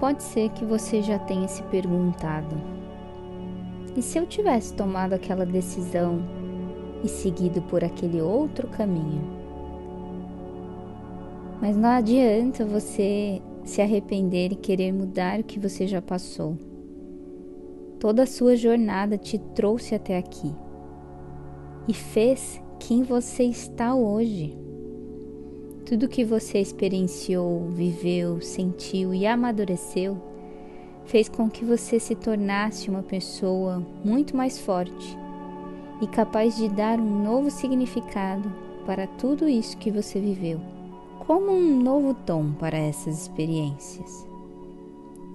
Pode ser que você já tenha se perguntado: e se eu tivesse tomado aquela decisão e seguido por aquele outro caminho? Mas não adianta você se arrepender e querer mudar o que você já passou. Toda a sua jornada te trouxe até aqui e fez quem você está hoje. Tudo que você experienciou, viveu, sentiu e amadureceu fez com que você se tornasse uma pessoa muito mais forte e capaz de dar um novo significado para tudo isso que você viveu, como um novo tom para essas experiências.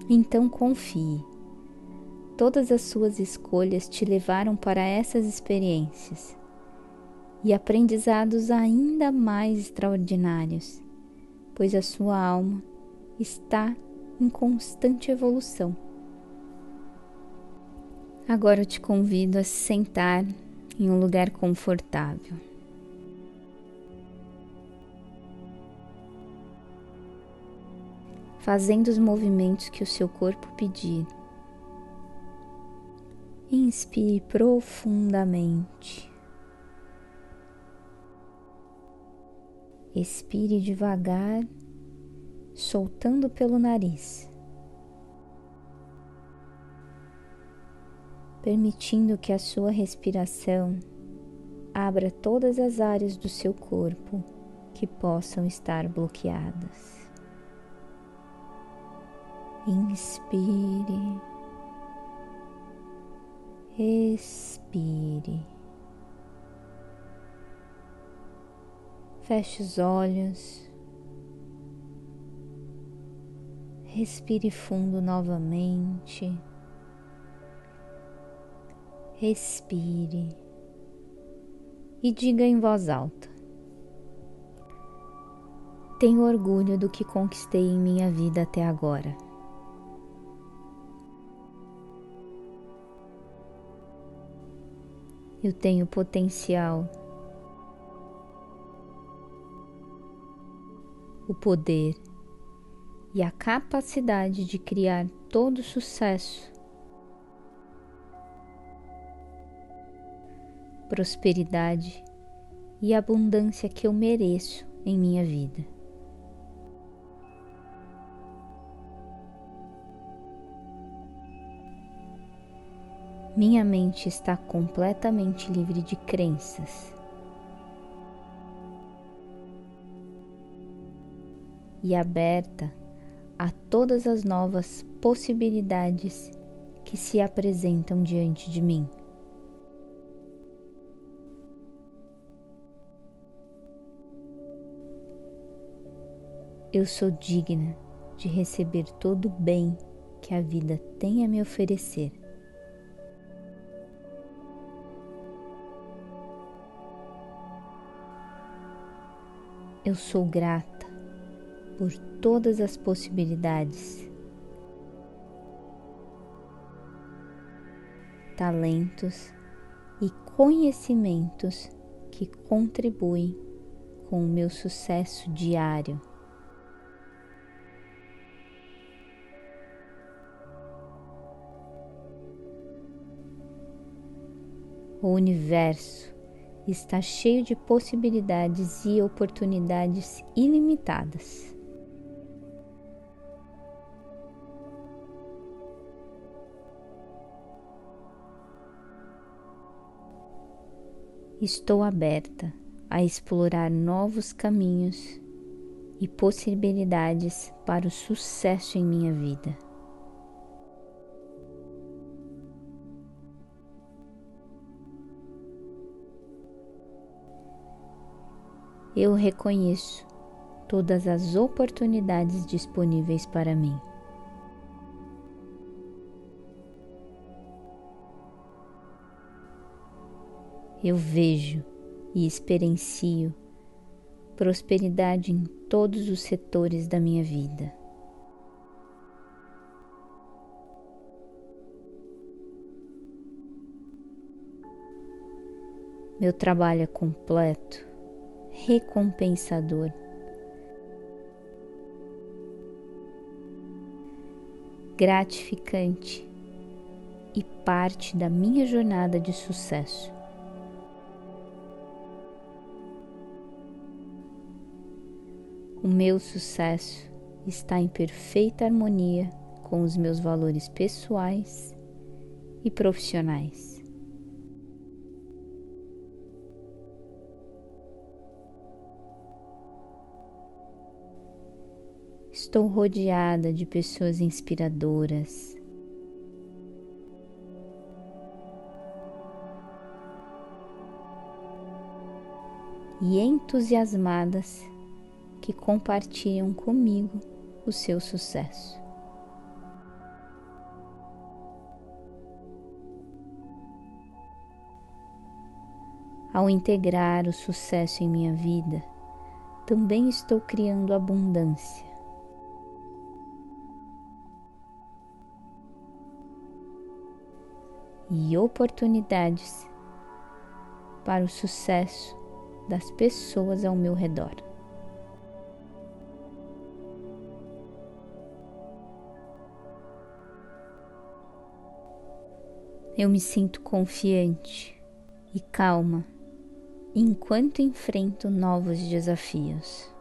Então confie. Todas as suas escolhas te levaram para essas experiências e aprendizados ainda mais extraordinários, pois a sua alma está em constante evolução. Agora eu te convido a se sentar em um lugar confortável. Fazendo os movimentos que o seu corpo pedir. Inspire profundamente. Expire devagar, soltando pelo nariz, permitindo que a sua respiração abra todas as áreas do seu corpo que possam estar bloqueadas. Inspire, expire. Feche os olhos. Respire fundo novamente. Respire e diga em voz alta: Tenho orgulho do que conquistei em minha vida até agora. Eu tenho potencial o poder e a capacidade de criar todo sucesso, prosperidade e abundância que eu mereço em minha vida. Minha mente está completamente livre de crenças e aberta a todas as novas possibilidades que se apresentam diante de mim. Eu sou digna de receber todo o bem que a vida tem a me oferecer. Eu sou grata por todas as possibilidades, talentos e conhecimentos que contribuem com o meu sucesso diário. O universo está cheio de possibilidades e oportunidades ilimitadas. Estou aberta a explorar novos caminhos e possibilidades para o sucesso em minha vida. Eu reconheço todas as oportunidades disponíveis para mim. Eu vejo e experiencio prosperidade em todos os setores da minha vida. Meu trabalho é completo, recompensador. gratificante e parte da minha jornada de sucesso. O meu sucesso está em perfeita harmonia com os meus valores pessoais e profissionais. Estou rodeada de pessoas inspiradoras. E entusiasmadas que compartilham comigo o seu sucesso. Ao integrar o sucesso em minha vida, também estou criando abundância. E oportunidades para o sucesso das pessoas ao meu redor. Eu me sinto confiante e calma enquanto enfrento novos desafios.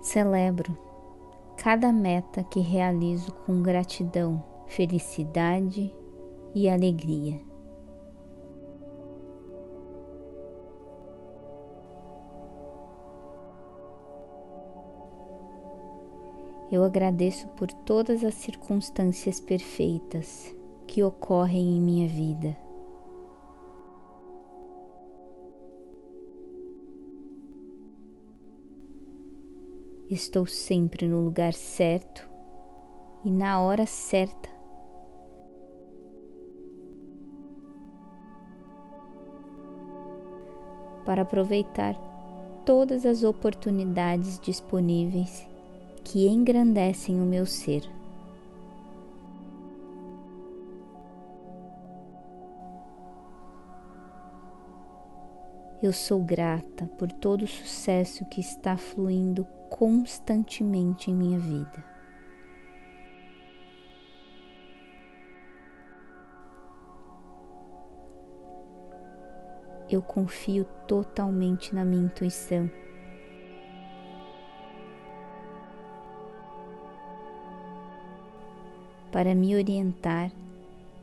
Celebro cada meta que realizo com gratidão, felicidade e alegria. Eu agradeço por todas as circunstâncias perfeitas que ocorrem em minha vida. Estou sempre no lugar certo e na hora certa. Para aproveitar todas as oportunidades disponíveis que engrandecem o meu ser. Eu sou grata por todo o sucesso que está fluindo constantemente em minha vida. Eu confio totalmente na minha intuição para me orientar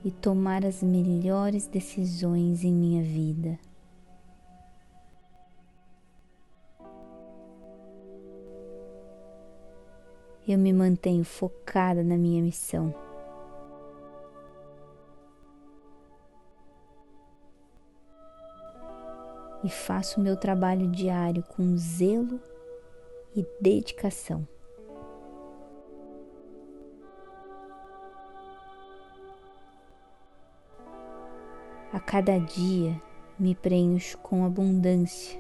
e tomar as melhores decisões em minha vida. Eu me mantenho focada na minha missão. E faço meu trabalho diário com zelo e dedicação. A cada dia me preencho com abundância.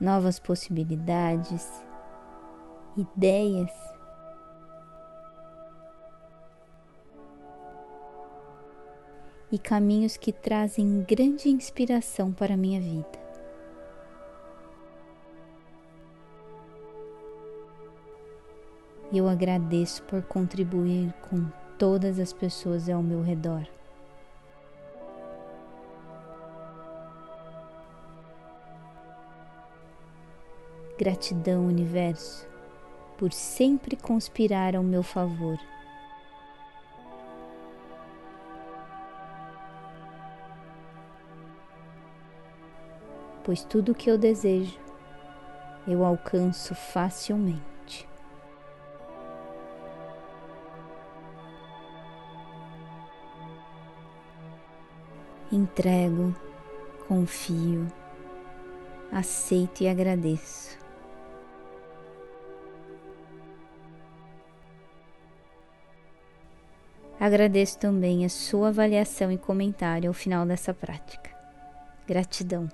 Novas possibilidades, ideias, e caminhos que trazem grande inspiração para a minha vida. E eu agradeço por contribuir com todas as pessoas ao meu redor. Gratidão, Universo, por sempre conspirar ao meu favor. Pois tudo o que eu desejo eu alcanço facilmente. Entrego, confio, aceito e agradeço. Agradeço também a sua avaliação e comentário ao final dessa prática. Gratidão.